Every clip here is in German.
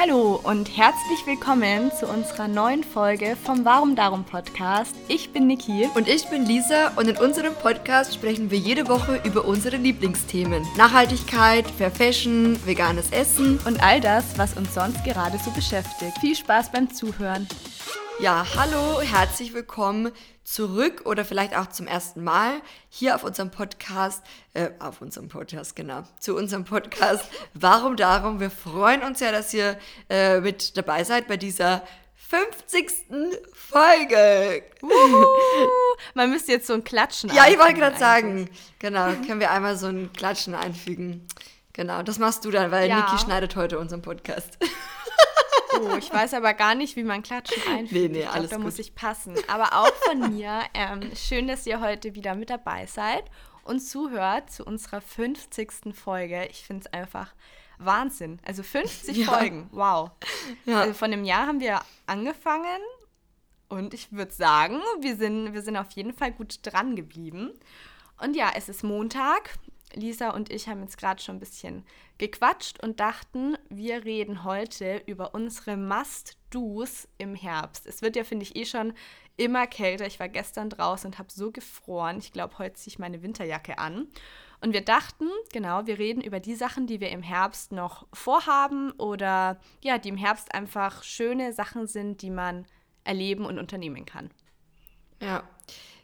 Hallo und herzlich willkommen zu unserer neuen Folge vom Warum Darum Podcast. Ich bin Niki. Und ich bin Lisa und in unserem Podcast sprechen wir jede Woche über unsere Lieblingsthemen. Nachhaltigkeit, Fair Fashion, veganes Essen und all das, was uns sonst gerade so beschäftigt. Viel Spaß beim Zuhören. Ja, hallo, herzlich willkommen zurück oder vielleicht auch zum ersten Mal hier auf unserem Podcast, äh, auf unserem Podcast, genau, zu unserem Podcast Warum Darum. Wir freuen uns ja, dass ihr äh, mit dabei seid bei dieser 50. Folge. Man müsste jetzt so ein Klatschen Ja, ich wollte gerade sagen, genau, können wir einmal so ein Klatschen einfügen. Genau, das machst du dann, weil ja. Niki schneidet heute unseren Podcast. Oh, ich weiß aber gar nicht, wie man Klatschen einfügt. Nee, nee, ich glaub, da gut. muss ich passen. Aber auch von mir, ähm, schön, dass ihr heute wieder mit dabei seid und zuhört zu unserer 50. Folge. Ich finde es einfach Wahnsinn. Also 50 ja. Folgen, wow. Ja. Also von dem Jahr haben wir angefangen und ich würde sagen, wir sind, wir sind auf jeden Fall gut dran geblieben. Und ja, es ist Montag. Lisa und ich haben jetzt gerade schon ein bisschen gequatscht und dachten, wir reden heute über unsere Must-Dos im Herbst. Es wird ja, finde ich, eh schon immer kälter. Ich war gestern draußen und habe so gefroren. Ich glaube, heute ziehe ich meine Winterjacke an. Und wir dachten, genau, wir reden über die Sachen, die wir im Herbst noch vorhaben oder ja, die im Herbst einfach schöne Sachen sind, die man erleben und unternehmen kann. Ja,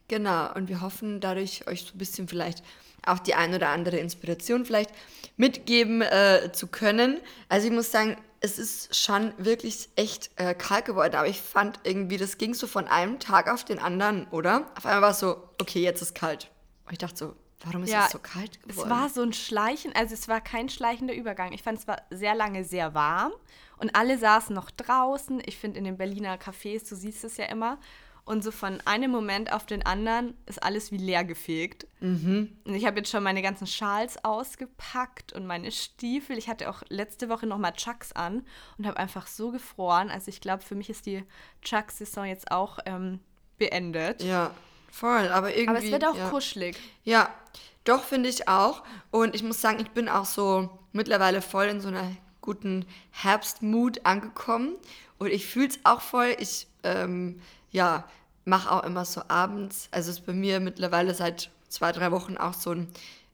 genau. Und wir hoffen dadurch, euch so ein bisschen vielleicht auch die ein oder andere Inspiration vielleicht mitgeben äh, zu können. Also ich muss sagen, es ist schon wirklich echt äh, kalt geworden, aber ich fand irgendwie, das ging so von einem Tag auf den anderen, oder? Auf einmal war es so, okay, jetzt ist kalt. Und ich dachte so, warum ist ja, es so kalt geworden? Es war so ein Schleichen, also es war kein schleichender Übergang. Ich fand, es war sehr lange sehr warm und alle saßen noch draußen. Ich finde in den Berliner Cafés, du siehst es ja immer, und so von einem Moment auf den anderen ist alles wie leer gefegt. Mhm. Und ich habe jetzt schon meine ganzen Schals ausgepackt und meine Stiefel. Ich hatte auch letzte Woche noch mal Chucks an und habe einfach so gefroren. Also ich glaube, für mich ist die Chucks-Saison jetzt auch ähm, beendet. Ja, voll. Aber irgendwie. Aber es wird auch ja. kuschelig. Ja, doch finde ich auch. Und ich muss sagen, ich bin auch so mittlerweile voll in so einer guten Herbstmut angekommen. Und ich fühle es auch voll. Ich ähm, ja, mache auch immer so abends, also ist bei mir mittlerweile seit zwei, drei Wochen auch so ein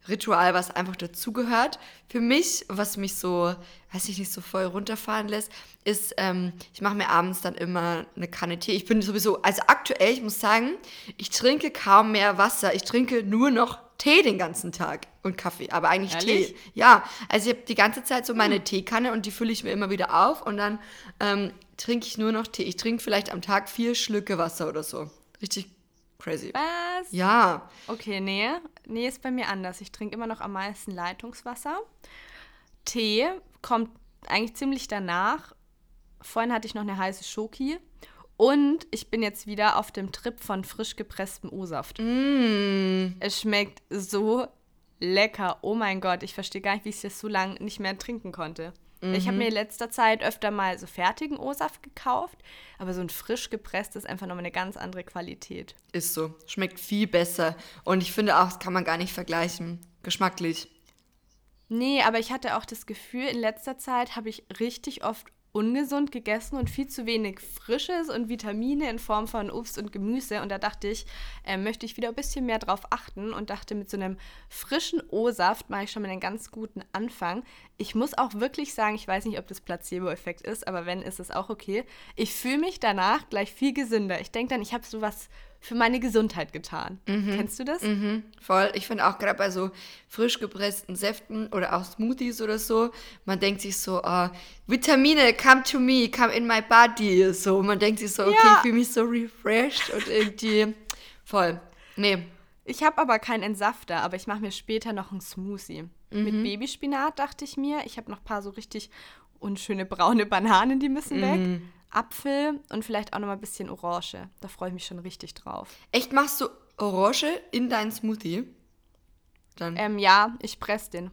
Ritual, was einfach dazugehört. Für mich, was mich so, weiß ich nicht, so voll runterfahren lässt, ist, ähm, ich mache mir abends dann immer eine Kanne Tee. Ich bin sowieso, also aktuell, ich muss sagen, ich trinke kaum mehr Wasser. Ich trinke nur noch Tee den ganzen Tag und Kaffee, aber eigentlich Ehrlich? Tee. Ja, also ich habe die ganze Zeit so meine hm. Teekanne und die fülle ich mir immer wieder auf und dann ähm, trinke ich nur noch Tee. Ich trinke vielleicht am Tag vier Schlücke Wasser oder so. Richtig crazy. Was? Ja. Okay, nee. Nee, ist bei mir anders. Ich trinke immer noch am meisten Leitungswasser. Tee kommt eigentlich ziemlich danach. Vorhin hatte ich noch eine heiße Schoki. Und ich bin jetzt wieder auf dem Trip von frisch gepresstem O-Saft. Mm. Es schmeckt so lecker. Oh mein Gott, ich verstehe gar nicht, wie ich es jetzt so lange nicht mehr trinken konnte. Mhm. Ich habe mir in letzter Zeit öfter mal so fertigen O-Saft gekauft, aber so ein frisch gepresst ist einfach nochmal eine ganz andere Qualität. Ist so. Schmeckt viel besser. Und ich finde auch, das kann man gar nicht vergleichen. Geschmacklich. Nee, aber ich hatte auch das Gefühl, in letzter Zeit habe ich richtig oft ungesund gegessen und viel zu wenig Frisches und Vitamine in Form von Obst und Gemüse. Und da dachte ich, äh, möchte ich wieder ein bisschen mehr drauf achten und dachte, mit so einem frischen O-Saft mache ich schon mal einen ganz guten Anfang. Ich muss auch wirklich sagen, ich weiß nicht, ob das Placebo-Effekt ist, aber wenn, ist es auch okay. Ich fühle mich danach gleich viel gesünder. Ich denke dann, ich habe sowas für meine Gesundheit getan. Mhm. Kennst du das? Mhm. Voll. Ich finde auch gerade bei so frisch gepressten Säften oder auch Smoothies oder so, man denkt sich so, oh, Vitamine, come to me, come in my body. So, man denkt sich so, okay, ja. ich fühle mich so refreshed und irgendwie voll. Nee. Ich habe aber keinen Entsafter, aber ich mache mir später noch einen Smoothie. Mhm. Mit Babyspinat dachte ich mir. Ich habe noch ein paar so richtig unschöne braune Bananen, die müssen weg. Apfel und vielleicht auch noch mal ein bisschen Orange. Da freue ich mich schon richtig drauf. Echt, machst du Orange in deinen Smoothie? Dann. Ähm, ja, ich presse den.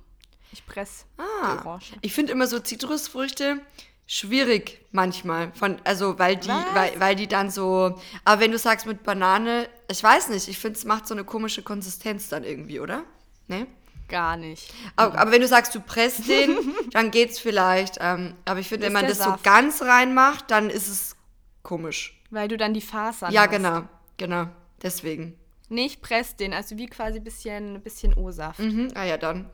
Ich presse ah, die Orange. Ich finde immer so Zitrusfrüchte schwierig manchmal. Von, also, weil die, weil, weil die dann so. Aber wenn du sagst mit Banane, ich weiß nicht, ich finde, es macht so eine komische Konsistenz dann irgendwie, oder? Ne? Gar nicht. Aber, aber, wenn du sagst, du presst den, dann geht's vielleicht. Ähm, aber ich finde, wenn man das Saft. so ganz reinmacht, dann ist es komisch. Weil du dann die Fasern Ja, hast. genau, genau. Deswegen. Nee, ich press den, also wie quasi ein bisschen, bisschen O-Saft. Mhm. Ah ja, dann.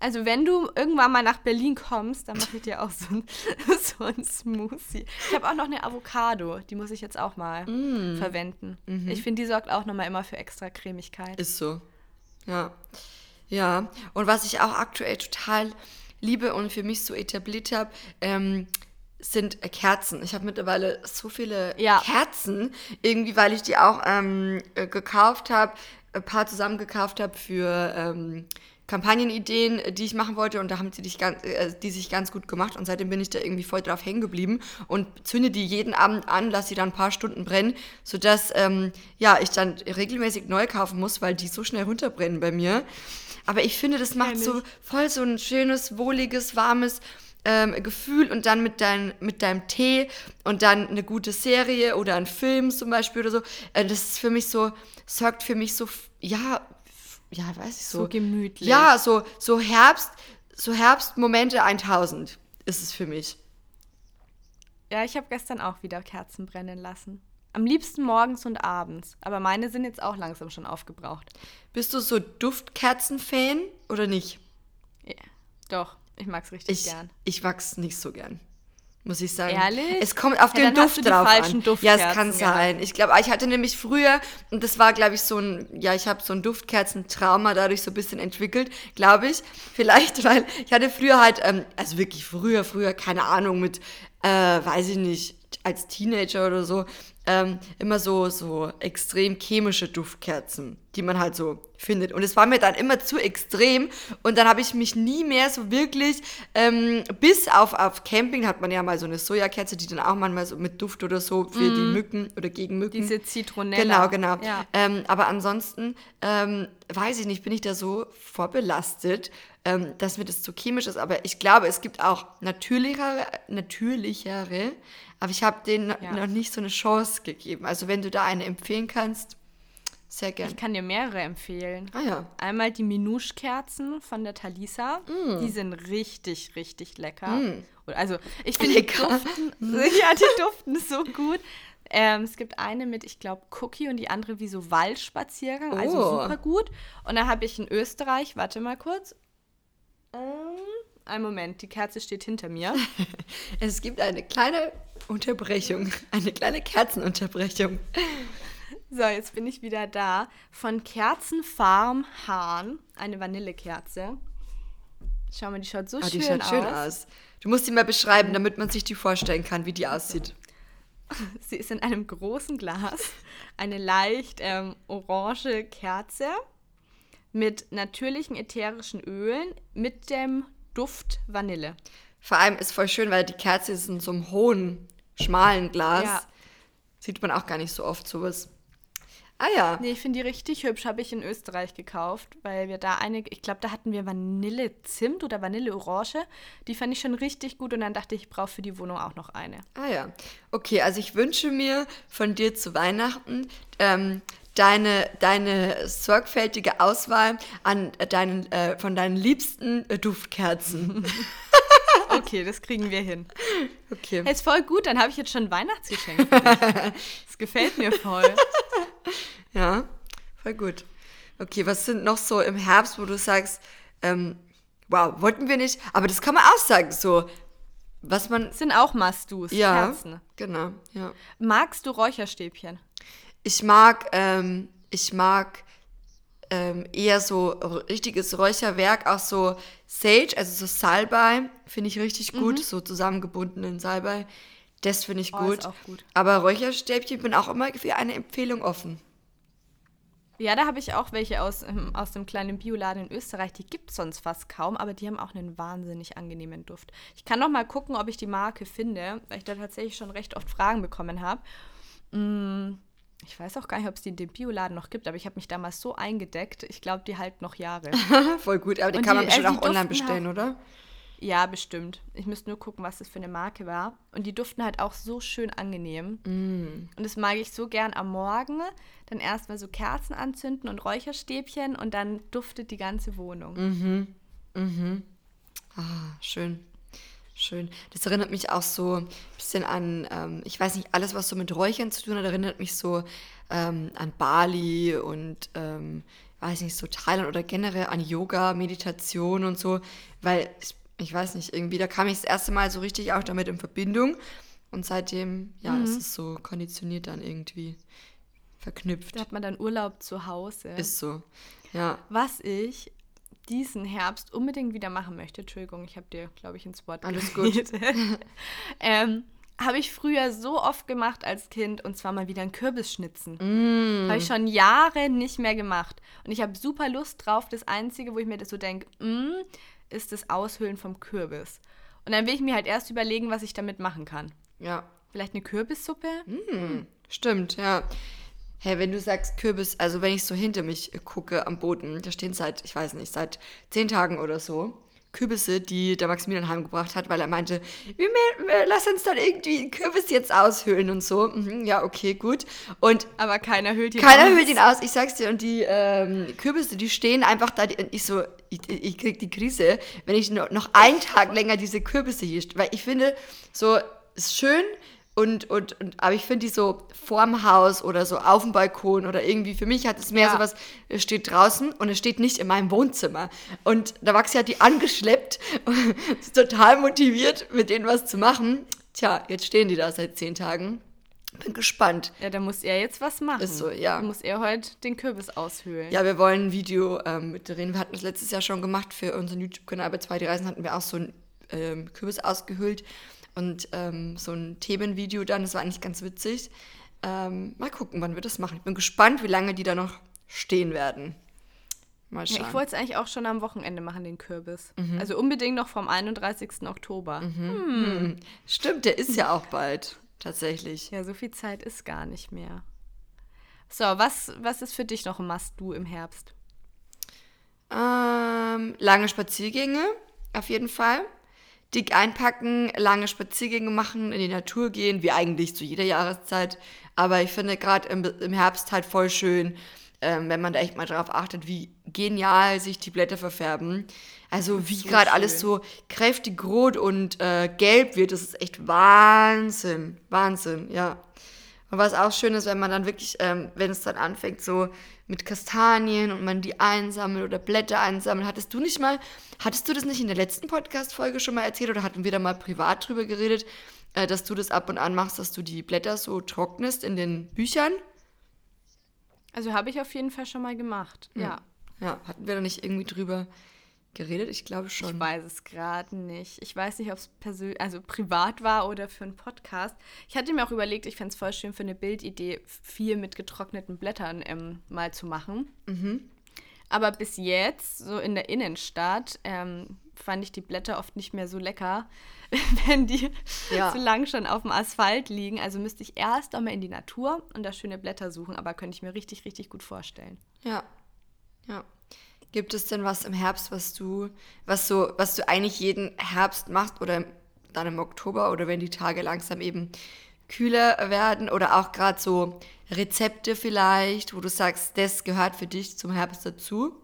Also wenn du irgendwann mal nach Berlin kommst, dann mache ich dir auch so ein, so ein Smoothie. Ich habe auch noch eine Avocado, die muss ich jetzt auch mal mm. verwenden. Mhm. Ich finde, die sorgt auch nochmal immer für extra Cremigkeit. Ist so. Ja. Ja. Und was ich auch aktuell total liebe und für mich so etabliert habe, ähm, sind Kerzen. Ich habe mittlerweile so viele ja. Kerzen, irgendwie, weil ich die auch ähm, äh, gekauft habe, ein paar zusammen gekauft habe für ähm, Kampagnenideen, die ich machen wollte und da haben sie dich ganz, äh, die sich ganz gut gemacht und seitdem bin ich da irgendwie voll drauf hängen geblieben und zünde die jeden Abend an, lasse sie dann ein paar Stunden brennen, sodass ähm, ja, ich dann regelmäßig neu kaufen muss, weil die so schnell runterbrennen bei mir. Aber ich finde, das macht so voll so ein schönes, wohliges, warmes ähm, Gefühl und dann mit, dein, mit deinem Tee und dann eine gute Serie oder ein Film zum Beispiel oder so. Äh, das ist für mich so, sorgt für mich so, ja, ja, weiß ich so. So gemütlich. Ja, so, so Herbst, so Herbstmomente 1000 ist es für mich. Ja, ich habe gestern auch wieder Kerzen brennen lassen. Am liebsten morgens und abends. Aber meine sind jetzt auch langsam schon aufgebraucht. Bist du so Duftkerzen-Fan oder nicht? Ja, doch. Ich mag es richtig ich, gern. Ich mag es nicht so gern muss ich sagen. Ehrlich? Es kommt auf ja, den Duft drauf an. Ja, es kann sein. Ich glaube, ich hatte nämlich früher, und das war, glaube ich, so ein, ja, ich habe so ein Duftkerzentrauma dadurch so ein bisschen entwickelt, glaube ich. Vielleicht, weil ich hatte früher halt, ähm, also wirklich früher, früher, keine Ahnung, mit, äh, weiß ich nicht, als Teenager oder so, ähm, immer so, so extrem chemische Duftkerzen, die man halt so findet. Und es war mir dann immer zu extrem und dann habe ich mich nie mehr so wirklich, ähm, bis auf, auf Camping hat man ja mal so eine Sojakerze, die dann auch manchmal so mit Duft oder so für mm. die Mücken oder gegen Mücken. Diese Zitronella. Genau, genau. Ja. Ähm, aber ansonsten, ähm, weiß ich nicht, bin ich da so vorbelastet, ähm, dass mir das zu chemisch ist. Aber ich glaube, es gibt auch natürlichere, natürlichere aber ich habe denen ja. noch nicht so eine Chance gegeben. Also wenn du da eine empfehlen kannst, sehr gerne. Ich kann dir mehrere empfehlen. Ah ja. Einmal die Minouche-Kerzen von der Talisa. Mm. Die sind richtig, richtig lecker. Mm. Also ich finde die duften, ja, die duften so gut. Ähm, es gibt eine mit, ich glaube, Cookie und die andere wie so Waldspaziergang. Also oh. Also super gut. Und dann habe ich in Österreich, warte mal kurz. Ähm, einen Moment, die Kerze steht hinter mir. es gibt eine kleine Unterbrechung, eine kleine Kerzenunterbrechung. So, jetzt bin ich wieder da. Von Kerzenfarm Hahn, eine Vanillekerze. Schau mal, die schaut so oh, schön, die schaut aus. schön aus. Du musst sie mal beschreiben, damit man sich die vorstellen kann, wie die aussieht. Sie ist in einem großen Glas, eine leicht ähm, orange Kerze mit natürlichen ätherischen Ölen mit dem Duft Vanille. Vor allem ist voll schön, weil die Kerze ist in so einem hohen, schmalen Glas. Ja. Sieht man auch gar nicht so oft sowas. Ah ja. Nee, ich finde die richtig hübsch. Habe ich in Österreich gekauft, weil wir da eine, ich glaube, da hatten wir Vanille-Zimt oder Vanille-Orange. Die fand ich schon richtig gut und dann dachte ich, ich brauche für die Wohnung auch noch eine. Ah ja. Okay, also ich wünsche mir von dir zu Weihnachten ähm, deine, deine sorgfältige Auswahl an deinen, äh, von deinen liebsten äh, Duftkerzen. okay, das kriegen wir hin. Okay. Hey, ist voll gut, dann habe ich jetzt schon ein Weihnachtsgeschenk. das gefällt mir voll. Ja, voll gut. Okay, was sind noch so im Herbst, wo du sagst, ähm, wow, wollten wir nicht, aber das kann man auch sagen, so, was man. Das sind auch Mastus, ja, Kerzen. Genau, ja. Magst du Räucherstäbchen? Ich mag, ähm, ich mag ähm, eher so richtiges Räucherwerk, auch so Sage, also so Salbei, finde ich richtig gut, mhm. so zusammengebundenen Salbei. Das finde ich oh, gut. gut. Aber Räucherstäbchen bin auch immer für eine Empfehlung offen. Ja, da habe ich auch welche aus, ähm, aus dem kleinen Bioladen in Österreich. Die gibt es sonst fast kaum, aber die haben auch einen wahnsinnig angenehmen Duft. Ich kann noch mal gucken, ob ich die Marke finde, weil ich da tatsächlich schon recht oft Fragen bekommen habe. Mm, ich weiß auch gar nicht, ob es die in dem Bioladen noch gibt, aber ich habe mich damals so eingedeckt. Ich glaube, die halten noch Jahre. Voll gut, aber die Und kann man bestimmt auch online bestellen, halt, oder? Ja, bestimmt. Ich müsste nur gucken, was das für eine Marke war. Und die duften halt auch so schön angenehm. Mm. Und das mag ich so gern am Morgen. Dann erstmal so Kerzen anzünden und Räucherstäbchen und dann duftet die ganze Wohnung. Mhm. Mhm. Ah, schön. Schön. Das erinnert mich auch so ein bisschen an, ähm, ich weiß nicht, alles, was so mit Räuchern zu tun hat, erinnert mich so ähm, an Bali und, ähm, weiß nicht, so Thailand oder generell an Yoga, Meditation und so, weil ich, ich weiß nicht, irgendwie, da kam ich das erste Mal so richtig auch damit in Verbindung und seitdem, ja, mhm. ist es so konditioniert dann irgendwie verknüpft. Da hat man dann Urlaub zu Hause. Ist so, ja. Was ich diesen Herbst unbedingt wieder machen möchte, Entschuldigung, ich habe dir, glaube ich, ins Wort Alles gut. ähm, habe ich früher so oft gemacht als Kind und zwar mal wieder ein Kürbisschnitzen. Mm. Habe ich schon Jahre nicht mehr gemacht. Und ich habe super Lust drauf. Das Einzige, wo ich mir das so denke, mm, ist das Aushöhlen vom Kürbis. Und dann will ich mir halt erst überlegen, was ich damit machen kann. Ja. Vielleicht eine Kürbissuppe? Mm. Stimmt, ja. Hey, wenn du sagst Kürbis, also wenn ich so hinter mich gucke am Boden, da stehen seit, ich weiß nicht, seit zehn Tagen oder so Kürbisse, die der Maximilian heimgebracht hat, weil er meinte, wir, wir, lass uns dann irgendwie einen Kürbis jetzt aushöhlen und so. Mhm, ja, okay, gut. Und Aber keiner hüllt ihn keiner aus. Keiner hüllt ihn aus, ich sag's dir. Und die ähm, Kürbisse, die stehen einfach da. Und ich so, ich, ich krieg die Krise, wenn ich noch, noch einen Tag länger diese Kürbisse hier, weil ich finde, so, ist schön, und, und, und, aber ich finde die so vorm Haus oder so auf dem Balkon oder irgendwie, für mich hat es mehr ja. so was, es steht draußen und es steht nicht in meinem Wohnzimmer. Und da Maxi hat die angeschleppt und ist total motiviert, mit denen was zu machen. Tja, jetzt stehen die da seit zehn Tagen. Bin gespannt. Ja, da muss er jetzt was machen. Ist so, ja. Da muss er heute den Kürbis aushöhlen. Ja, wir wollen ein Video ähm, mit drehen. Wir hatten das letztes Jahr schon gemacht für unseren YouTube-Kanal. Bei zwei, die Reisen hatten wir auch so einen ähm, Kürbis ausgehöhlt und ähm, so ein Themenvideo dann. Das war eigentlich ganz witzig. Ähm, mal gucken, wann wir das machen. Ich bin gespannt, wie lange die da noch stehen werden. Mal schauen. Ja, ich wollte es eigentlich auch schon am Wochenende machen, den Kürbis. Mhm. Also unbedingt noch vom 31. Oktober. Mhm. Hm. Stimmt, der ist ja auch bald, tatsächlich. Ja, so viel Zeit ist gar nicht mehr. So, was, was ist für dich noch ein Must-Do im Herbst? Ähm, lange Spaziergänge, auf jeden Fall dick einpacken, lange Spaziergänge machen, in die Natur gehen, wie eigentlich zu jeder Jahreszeit. Aber ich finde gerade im, im, Herbst halt voll schön, ähm, wenn man da echt mal drauf achtet, wie genial sich die Blätter verfärben. Also wie so gerade alles so kräftig rot und äh, gelb wird, das ist echt Wahnsinn. Wahnsinn, ja. Und was auch schön ist, wenn man dann wirklich, ähm, wenn es dann anfängt, so mit Kastanien und man die einsammelt oder Blätter einsammelt. Hattest du nicht mal, hattest du das nicht in der letzten Podcast-Folge schon mal erzählt oder hatten wir da mal privat drüber geredet, äh, dass du das ab und an machst, dass du die Blätter so trocknest in den Büchern? Also habe ich auf jeden Fall schon mal gemacht, ja. Ja, hatten wir da nicht irgendwie drüber geredet? Ich glaube schon. Ich weiß es gerade nicht. Ich weiß nicht, ob es also privat war oder für einen Podcast. Ich hatte mir auch überlegt, ich fände es voll schön für eine Bildidee, viel mit getrockneten Blättern ähm, mal zu machen. Mhm. Aber bis jetzt, so in der Innenstadt, ähm, fand ich die Blätter oft nicht mehr so lecker, wenn die ja. so lang schon auf dem Asphalt liegen. Also müsste ich erst einmal in die Natur und da schöne Blätter suchen, aber könnte ich mir richtig, richtig gut vorstellen. Ja. Ja. Gibt es denn was im Herbst, was du, was so, was du eigentlich jeden Herbst machst oder dann im Oktober oder wenn die Tage langsam eben kühler werden oder auch gerade so Rezepte vielleicht, wo du sagst, das gehört für dich zum Herbst dazu?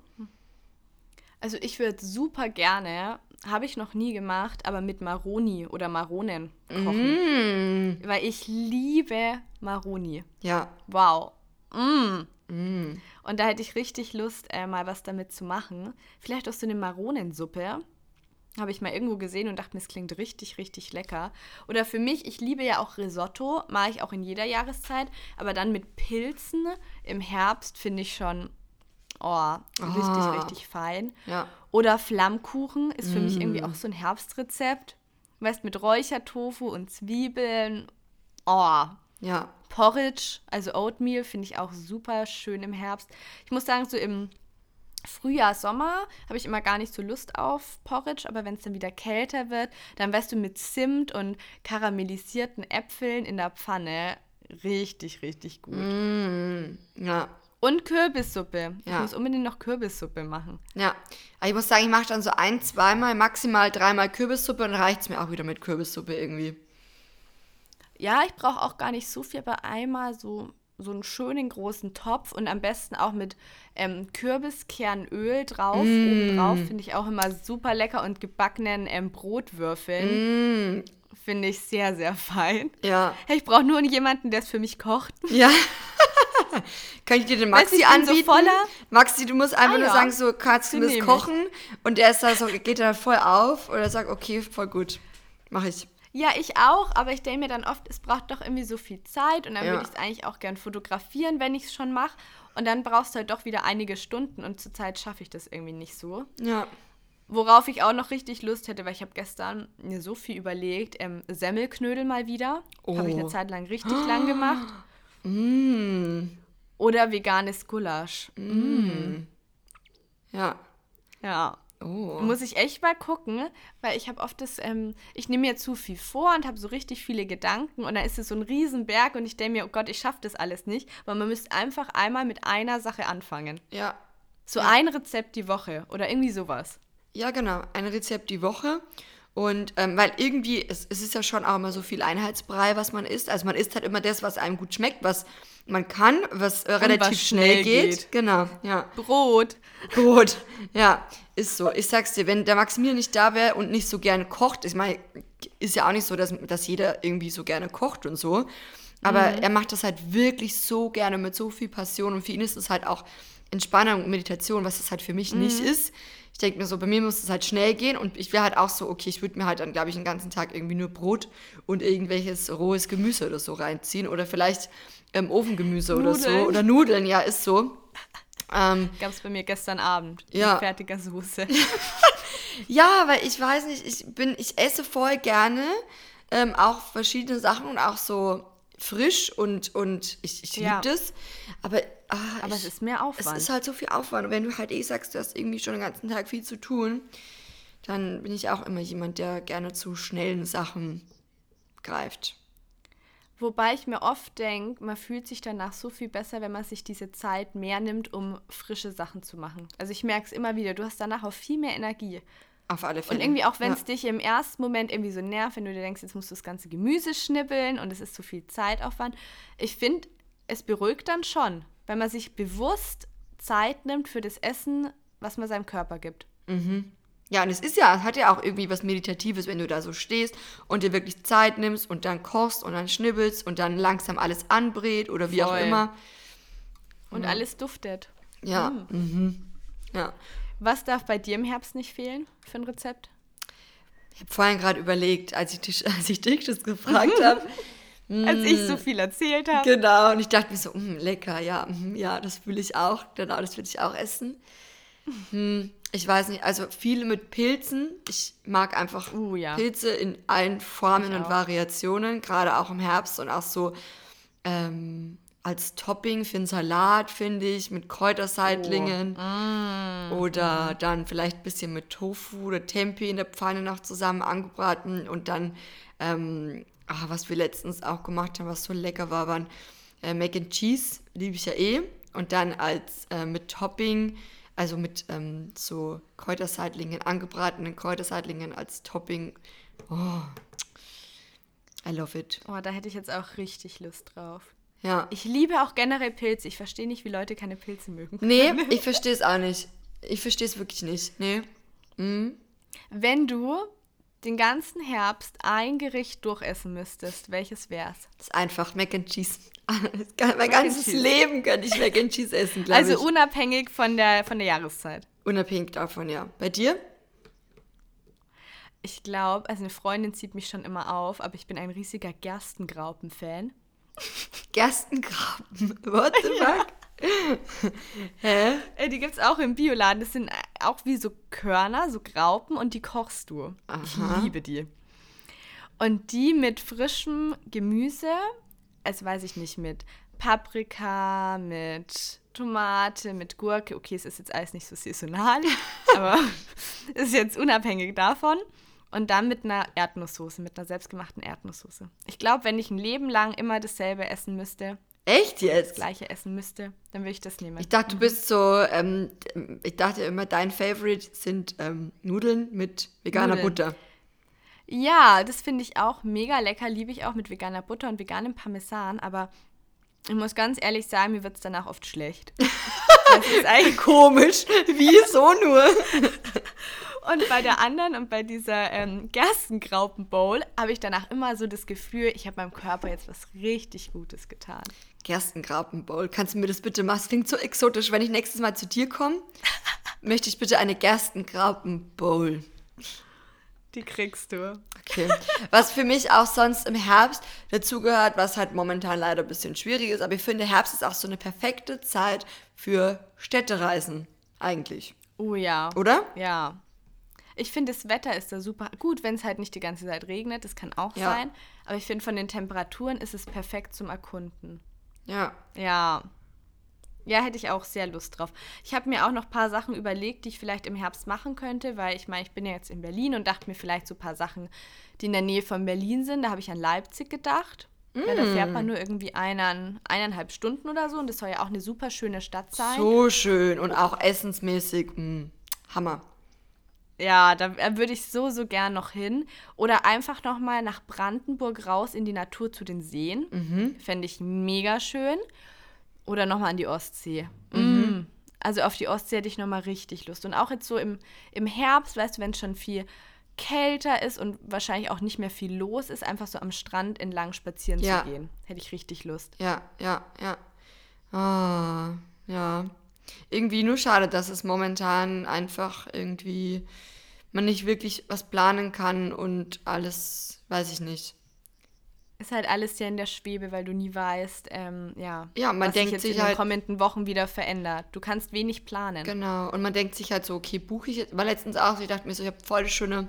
Also ich würde super gerne, habe ich noch nie gemacht, aber mit Maroni oder Maronen kochen. Mm. Weil ich liebe Maroni. Ja. Wow. Mm. Mm. Und da hätte ich richtig Lust, äh, mal was damit zu machen. Vielleicht auch so eine Maronensuppe. Habe ich mal irgendwo gesehen und dachte mir, es klingt richtig, richtig lecker. Oder für mich, ich liebe ja auch Risotto, mache ich auch in jeder Jahreszeit, aber dann mit Pilzen im Herbst finde ich schon, oh, richtig, ah. richtig fein. Ja. Oder Flammkuchen ist für mm. mich irgendwie auch so ein Herbstrezept. Weißt, mit Räuchertofu und Zwiebeln. Oh. Ja. Porridge, also Oatmeal, finde ich auch super schön im Herbst. Ich muss sagen, so im Frühjahr, Sommer habe ich immer gar nicht so Lust auf Porridge, aber wenn es dann wieder kälter wird, dann weißt du mit Zimt und karamellisierten Äpfeln in der Pfanne richtig, richtig gut. Mm, ja. Und Kürbissuppe. Ja. Ich muss unbedingt noch Kürbissuppe machen. Ja. Aber ich muss sagen, ich mache dann so ein, zweimal, maximal dreimal Kürbissuppe und reicht es mir auch wieder mit Kürbissuppe irgendwie. Ja, ich brauche auch gar nicht so viel, aber einmal so, so einen schönen großen Topf und am besten auch mit ähm, Kürbiskernöl drauf. Mm. Oben drauf finde ich auch immer super lecker und gebackenen ähm, Brotwürfeln. Mm. Finde ich sehr, sehr fein. Ja. Ich brauche nur jemanden, der es für mich kocht. Ja. Kann ich dir den Maxi anbieten? So Maxi, du musst einfach ah, nur ja. sagen, so kannst du das kochen und der ist da so, geht da voll auf oder sagt, okay, voll gut, mache ich. Ja, ich auch, aber ich denke mir dann oft, es braucht doch irgendwie so viel Zeit und dann ja. würde ich es eigentlich auch gern fotografieren, wenn ich es schon mache. Und dann brauchst du halt doch wieder einige Stunden und zurzeit schaffe ich das irgendwie nicht so. Ja. Worauf ich auch noch richtig Lust hätte, weil ich habe gestern mir so viel überlegt, ähm, Semmelknödel mal wieder. Oh. Habe ich eine Zeit lang richtig oh. lang gemacht. Mm. Oder veganes Gulasch. Mm. mm. Ja. Ja. Oh. Muss ich echt mal gucken, weil ich habe oft das, ähm, ich nehme mir zu viel vor und habe so richtig viele Gedanken und dann ist es so ein Riesenberg und ich denke mir, oh Gott, ich schaffe das alles nicht, weil man müsste einfach einmal mit einer Sache anfangen. Ja. So ja. ein Rezept die Woche oder irgendwie sowas. Ja, genau, ein Rezept die Woche. Und ähm, weil irgendwie, es, es ist ja schon auch immer so viel Einheitsbrei, was man isst. Also man isst halt immer das, was einem gut schmeckt, was man kann, was äh, relativ was schnell, schnell geht. geht. Genau, ja. Brot. Brot, ja, ist so. Ich sag's dir, wenn der Maximilian nicht da wäre und nicht so gerne kocht, ich meine, ist ja auch nicht so, dass, dass jeder irgendwie so gerne kocht und so. Aber mhm. er macht das halt wirklich so gerne mit so viel Passion und für ihn ist es halt auch Entspannung und Meditation, was es halt für mich mhm. nicht ist. Ich denke mir so, bei mir muss es halt schnell gehen und ich wäre halt auch so, okay, ich würde mir halt dann, glaube ich, den ganzen Tag irgendwie nur Brot und irgendwelches rohes Gemüse oder so reinziehen oder vielleicht ähm, Ofengemüse Nudeln. oder so. Oder Nudeln, ja, ist so. Ähm, Gab es bei mir gestern Abend. Ja. Mit fertiger Soße. ja, weil ich weiß nicht, ich bin, ich esse voll gerne ähm, auch verschiedene Sachen und auch so frisch und, und ich, ich liebe ja. das. Aber, ah, aber ich, es ist mehr Aufwand. Es ist halt so viel Aufwand. Und wenn du halt eh sagst, du hast irgendwie schon den ganzen Tag viel zu tun, dann bin ich auch immer jemand, der gerne zu schnellen Sachen greift. Wobei ich mir oft denke, man fühlt sich danach so viel besser, wenn man sich diese Zeit mehr nimmt, um frische Sachen zu machen. Also ich merke es immer wieder, du hast danach auch viel mehr Energie. Auf alle Fälle. Und irgendwie auch, wenn es ja. dich im ersten Moment irgendwie so nervt, wenn du dir denkst, jetzt musst du das ganze Gemüse schnippeln und es ist zu viel Zeitaufwand. Ich finde, es beruhigt dann schon, wenn man sich bewusst Zeit nimmt für das Essen, was man seinem Körper gibt. Mhm. Ja, und es ist ja, es hat ja auch irgendwie was Meditatives, wenn du da so stehst und dir wirklich Zeit nimmst und dann kochst und dann schnibbelst und dann langsam alles anbrät oder wie Voll. auch immer. Und ja. alles duftet. Ja. Mhm. Mhm. Ja. Was darf bei dir im Herbst nicht fehlen für ein Rezept? Ich habe vorhin gerade überlegt, als ich, dich, als ich dich das gefragt habe. Als ich so mm. viel erzählt habe. Genau, und ich dachte mir so, mm, lecker, ja, mm, ja, das fühle ich auch. Genau, das will ich auch essen. Hm, ich weiß nicht, also viele mit Pilzen. Ich mag einfach uh, ja. Pilze in allen Formen und Variationen, gerade auch im Herbst und auch so ähm, als Topping für einen Salat, finde ich, mit Kräuterseitlingen. Oh. Mm. Oder dann vielleicht ein bisschen mit Tofu oder Tempeh in der Pfanne noch zusammen angebraten und dann, ähm, ach, was wir letztens auch gemacht haben, was so lecker war, waren äh, Mac and Cheese, liebe ich ja eh. Und dann als äh, mit Topping also mit ähm, so Kräuterseitlingen, angebratenen Kräuterseitlingen als Topping. Oh, I love it. Oh, da hätte ich jetzt auch richtig Lust drauf. Ja. Ich liebe auch generell Pilze. Ich verstehe nicht, wie Leute keine Pilze mögen. Nee, ich verstehe es auch nicht. Ich verstehe es wirklich nicht. Nee. Mhm. Wenn du den ganzen Herbst ein Gericht durchessen müsstest, welches wär's? Das ist einfach Mac and Cheese. mein ganzes Leben könnte ich Mac and Cheese essen, glaube also ich. Also unabhängig von der, von der Jahreszeit. Unabhängig davon, ja. Bei dir? Ich glaube, also eine Freundin zieht mich schon immer auf, aber ich bin ein riesiger Gerstengraupen-Fan. Gerstengraupen? What the fuck? Hä? Äh, die gibt es auch im Bioladen. Das sind auch wie so Körner, so Graupen und die kochst du. Aha. Ich liebe die. Und die mit frischem Gemüse, also weiß ich nicht, mit Paprika, mit Tomate, mit Gurke. Okay, es ist jetzt alles nicht so saisonal, aber ist jetzt unabhängig davon. Und dann mit einer Erdnusssoße, mit einer selbstgemachten Erdnusssoße. Ich glaube, wenn ich ein Leben lang immer dasselbe essen müsste, Echt jetzt? Das gleiche essen müsste, dann würde ich das nehmen. Ich dachte, du bist so, ähm, ich dachte immer, dein Favorite sind ähm, Nudeln mit veganer Nudeln. Butter. Ja, das finde ich auch mega lecker, liebe ich auch mit veganer Butter und veganem Parmesan, aber ich muss ganz ehrlich sagen, mir wird es danach oft schlecht. das ist eigentlich komisch. Wieso nur? Und bei der anderen und bei dieser ähm, Gerstengraupen-Bowl habe ich danach immer so das Gefühl, ich habe meinem Körper jetzt was richtig Gutes getan. Gerstengraupen-Bowl, kannst du mir das bitte machen? Das klingt so exotisch. Wenn ich nächstes Mal zu dir komme, möchte ich bitte eine Gerstengraupen-Bowl. Die kriegst du. Okay. Was für mich auch sonst im Herbst dazugehört, was halt momentan leider ein bisschen schwierig ist, aber ich finde, Herbst ist auch so eine perfekte Zeit für Städtereisen. Eigentlich. Oh ja. Oder? Ja. Ich finde, das Wetter ist da super gut, wenn es halt nicht die ganze Zeit regnet. Das kann auch ja. sein. Aber ich finde, von den Temperaturen ist es perfekt zum Erkunden. Ja. Ja. Ja, hätte ich auch sehr Lust drauf. Ich habe mir auch noch ein paar Sachen überlegt, die ich vielleicht im Herbst machen könnte, weil ich meine, ich bin ja jetzt in Berlin und dachte mir vielleicht so ein paar Sachen, die in der Nähe von Berlin sind. Da habe ich an Leipzig gedacht. Mm. Ja, da fährt man nur irgendwie einern, eineinhalb Stunden oder so und das soll ja auch eine super schöne Stadt sein. So schön und auch essensmäßig. Mh, mm, Hammer. Ja, da würde ich so, so gern noch hin. Oder einfach noch mal nach Brandenburg raus in die Natur zu den Seen. Mhm. Fände ich mega schön. Oder noch mal an die Ostsee. Mhm. Mm. Also auf die Ostsee hätte ich noch mal richtig Lust. Und auch jetzt so im, im Herbst, weißt du, wenn es schon viel kälter ist und wahrscheinlich auch nicht mehr viel los ist, einfach so am Strand entlang spazieren ja. zu gehen. Hätte ich richtig Lust. Ja, ja, ja. Ah, ja irgendwie nur schade, dass es momentan einfach irgendwie man nicht wirklich was planen kann und alles, weiß ich nicht. Ist halt alles ja in der Schwebe, weil du nie weißt, ähm, ja, ja, man was denkt sich jetzt sich in den halt, kommenden Wochen wieder verändert. Du kannst wenig planen. Genau, und man denkt sich halt so, okay, buche ich jetzt, war letztens auch so, ich dachte mir so, ich habe voll das schöne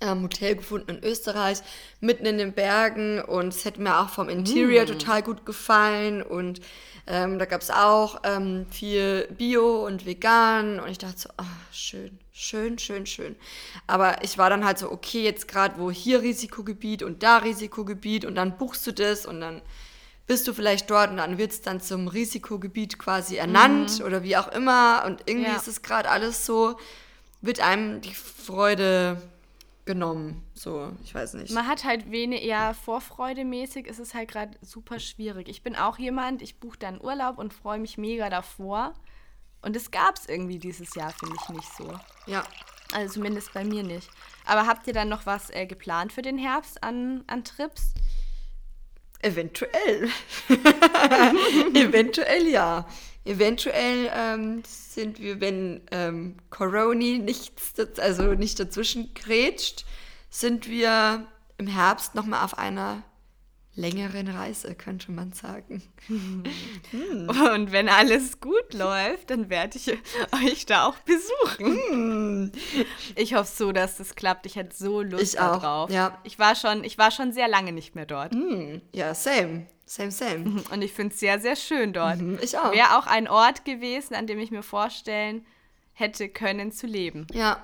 ähm, Hotel gefunden in Österreich, mitten in den Bergen und es hätte mir auch vom Interior mm. total gut gefallen und ähm, da gab es auch ähm, viel Bio und vegan und ich dachte so, oh, schön, schön, schön, schön. Aber ich war dann halt so, okay, jetzt gerade wo hier Risikogebiet und da Risikogebiet und dann buchst du das und dann bist du vielleicht dort und dann wird es dann zum Risikogebiet quasi ernannt mhm. oder wie auch immer und irgendwie ja. ist es gerade alles so, wird einem die Freude genommen. So, ich weiß nicht. Man hat halt wenig, ja, vorfreudemäßig ist es halt gerade super schwierig. Ich bin auch jemand, ich buche dann Urlaub und freue mich mega davor. Und es gab es irgendwie dieses Jahr, finde ich, nicht so. Ja. Also zumindest bei mir nicht. Aber habt ihr dann noch was äh, geplant für den Herbst an, an Trips? Eventuell. Eventuell ja. Eventuell ähm, sind wir, wenn ähm, Coroni nichts, also nicht dazwischen grätscht, sind wir im Herbst nochmal auf einer längeren Reise, könnte man sagen. Hm. Und wenn alles gut läuft, dann werde ich euch da auch besuchen. Hm. Ich hoffe so, dass das klappt. Ich hätte so Lust ich darauf. ja. Ich, war schon, ich war schon sehr lange nicht mehr dort. Hm. Ja, same. Same, same. Und ich finde es sehr, sehr schön dort. Mhm, ich auch. Wäre auch ein Ort gewesen, an dem ich mir vorstellen hätte können zu leben. Ja,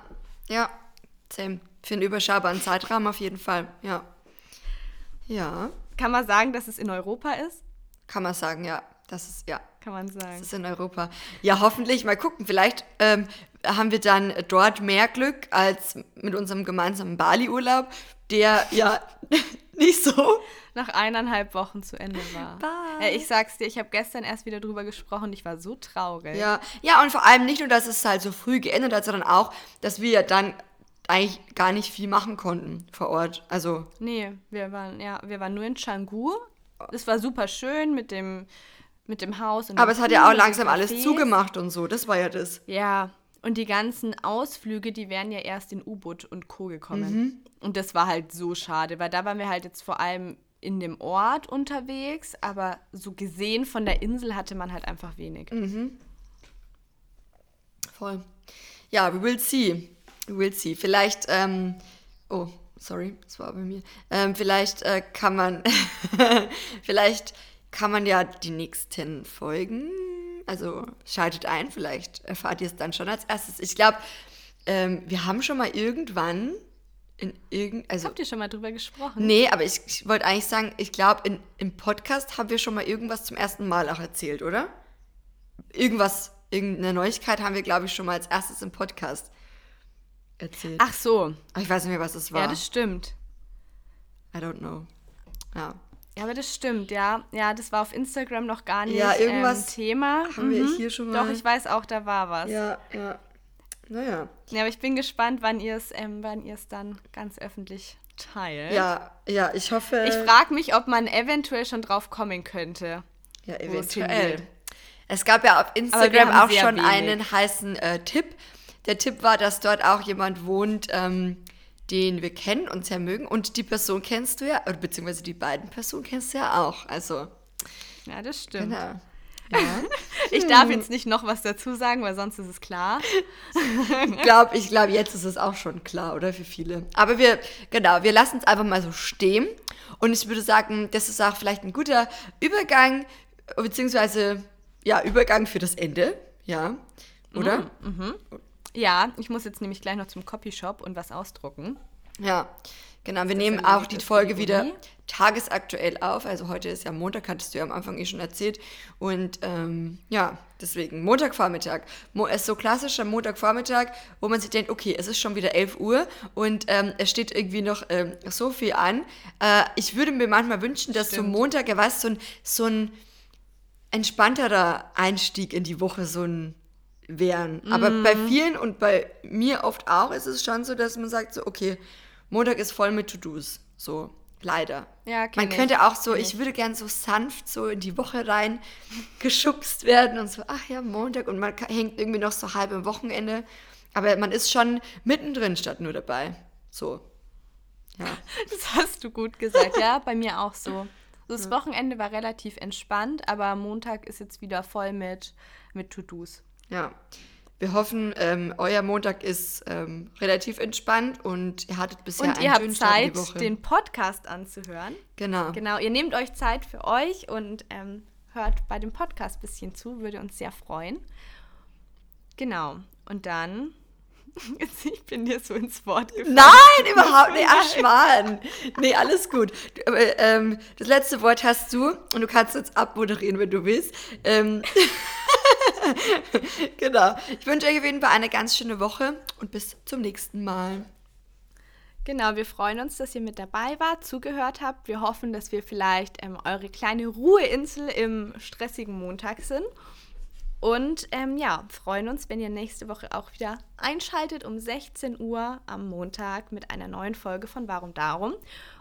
ja, same. Für einen überschaubaren Zeitraum auf jeden Fall, ja. Ja. Kann man sagen, dass es in Europa ist? Kann man sagen, ja. Das ist, ja. Kann man sagen. Das ist in Europa. Ja, hoffentlich. Mal gucken. Vielleicht ähm, haben wir dann dort mehr Glück als mit unserem gemeinsamen Bali-Urlaub, der ja nicht so nach eineinhalb Wochen zu Ende war. Bye. ich sag's dir, ich habe gestern erst wieder drüber gesprochen, ich war so traurig. Ja, ja, und vor allem nicht nur, dass es halt so früh geendet hat, sondern auch, dass wir dann eigentlich gar nicht viel machen konnten vor Ort. Also. Nee, wir waren, ja, wir waren nur in Canggu. Es war super schön mit dem, mit dem Haus. Aber es hat ja auch langsam alles zugemacht und so. Das war ja das. Ja. Und die ganzen Ausflüge, die wären ja erst in U-Boot und Co. gekommen. Mhm. Und das war halt so schade, weil da waren wir halt jetzt vor allem in dem Ort unterwegs, aber so gesehen von der Insel hatte man halt einfach wenig. Mhm. Voll. Ja, we will see. We will see. Vielleicht, ähm, oh, sorry, das war bei mir. Ähm, vielleicht äh, kann man, vielleicht kann man ja die nächsten Folgen, also schaltet ein, vielleicht erfahrt ihr es dann schon als erstes. Ich glaube, ähm, wir haben schon mal irgendwann in irgend, also Habt ihr schon mal drüber gesprochen? Nee, aber ich, ich wollte eigentlich sagen, ich glaube, im Podcast haben wir schon mal irgendwas zum ersten Mal auch erzählt, oder? Irgendwas, irgendeine Neuigkeit haben wir, glaube ich, schon mal als erstes im Podcast erzählt. Ach so. Ich weiß nicht mehr, was es war. Ja, das stimmt. I don't know. Ja. Ja, aber das stimmt, ja. Ja, das war auf Instagram noch gar nicht ja, irgendwas ähm, Thema. Haben mhm. wir hier schon mal. Doch, ich weiß auch, da war was. Ja, ja. Naja. Ja, aber ich bin gespannt, wann ihr es ähm, dann ganz öffentlich teilt. Ja, ja, ich hoffe. Ich frage mich, ob man eventuell schon drauf kommen könnte. Ja, eventuell. Es gab ja auf Instagram auch schon wenig. einen heißen äh, Tipp. Der Tipp war, dass dort auch jemand wohnt, ähm, den wir kennen und sehr mögen. Und die Person kennst du ja, oder beziehungsweise die beiden Personen kennst du ja auch. Also. Ja, das stimmt. Genau. Ja. ich darf jetzt nicht noch was dazu sagen, weil sonst ist es klar. ich glaube, ich glaub, jetzt ist es auch schon klar, oder? Für viele. Aber wir, genau, wir lassen es einfach mal so stehen. Und ich würde sagen, das ist auch vielleicht ein guter Übergang, beziehungsweise, ja, Übergang für das Ende. Ja, oder? Mhm. mhm. Ja, ich muss jetzt nämlich gleich noch zum Copyshop und was ausdrucken. Ja, genau. Wir das nehmen auch die Folge wieder tagesaktuell auf. Also heute ist ja Montag, hattest du ja am Anfang eh schon erzählt. Und ähm, ja, deswegen Montagvormittag. Mo es ist so klassischer Montagvormittag, wo man sich denkt, okay, es ist schon wieder 11 Uhr und ähm, es steht irgendwie noch ähm, so viel an. Äh, ich würde mir manchmal wünschen, dass Stimmt. so Montag, ja weißt, so ein, so ein entspannterer Einstieg in die Woche, so ein wären. Mhm. Aber bei mhm. vielen und bei mir oft auch ist es schon so, dass man sagt so, okay, Montag ist voll mit To-Dos. So, leider. Ja, man könnte auch so, ich würde gern so sanft so in die Woche rein geschubst werden und so, ach ja, Montag und man hängt irgendwie noch so halb im Wochenende. Aber man ist schon mittendrin statt nur dabei. So. Ja. Das hast du gut gesagt. Ja, bei mir auch so. Das Wochenende war relativ entspannt, aber Montag ist jetzt wieder voll mit, mit To-Dos. Ja. Wir hoffen, ähm, euer Montag ist ähm, relativ entspannt und ihr hattet bisher und einen schönen Start die Woche. den Podcast anzuhören. Genau. Genau, ihr nehmt euch Zeit für euch und ähm, hört bei dem Podcast ein bisschen zu, würde uns sehr freuen. Genau, und dann ich bin dir so ins Wort gefallen. Nein, überhaupt nicht. Ach, Mann. Nee, alles gut. Aber, ähm, das letzte Wort hast du und du kannst jetzt abmoderieren, wenn du willst. Genau. Ich wünsche euch auf jeden Fall eine ganz schöne Woche und bis zum nächsten Mal. Genau, wir freuen uns, dass ihr mit dabei wart, zugehört habt. Wir hoffen, dass wir vielleicht ähm, eure kleine Ruheinsel im stressigen Montag sind. Und ähm, ja, freuen uns, wenn ihr nächste Woche auch wieder einschaltet um 16 Uhr am Montag mit einer neuen Folge von Warum Darum.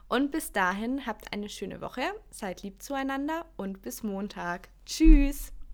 Und bis dahin habt eine schöne Woche, seid lieb zueinander und bis Montag. Tschüss!